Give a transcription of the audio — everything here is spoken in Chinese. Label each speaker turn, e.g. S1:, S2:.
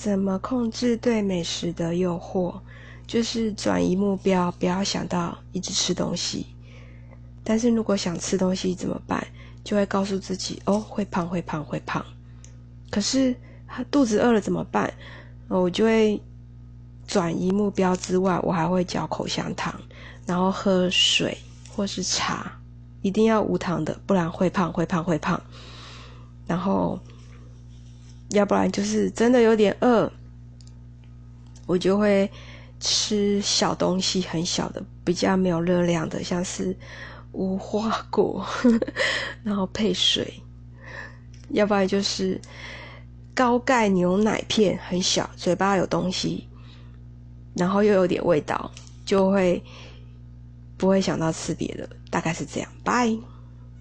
S1: 怎么控制对美食的诱惑？就是转移目标，不要想到一直吃东西。但是如果想吃东西怎么办？就会告诉自己：哦，会胖，会胖，会胖。可是肚子饿了怎么办？我就会转移目标之外，我还会嚼口香糖，然后喝水或是茶，一定要无糖的，不然会胖，会胖，会胖。然后。要不然就是真的有点饿，我就会吃小东西，很小的，比较没有热量的，像是无花果，然后配水。要不然就是高钙牛奶片，很小，嘴巴有东西，然后又有点味道，就会不会想到吃别的，大概是这样。拜。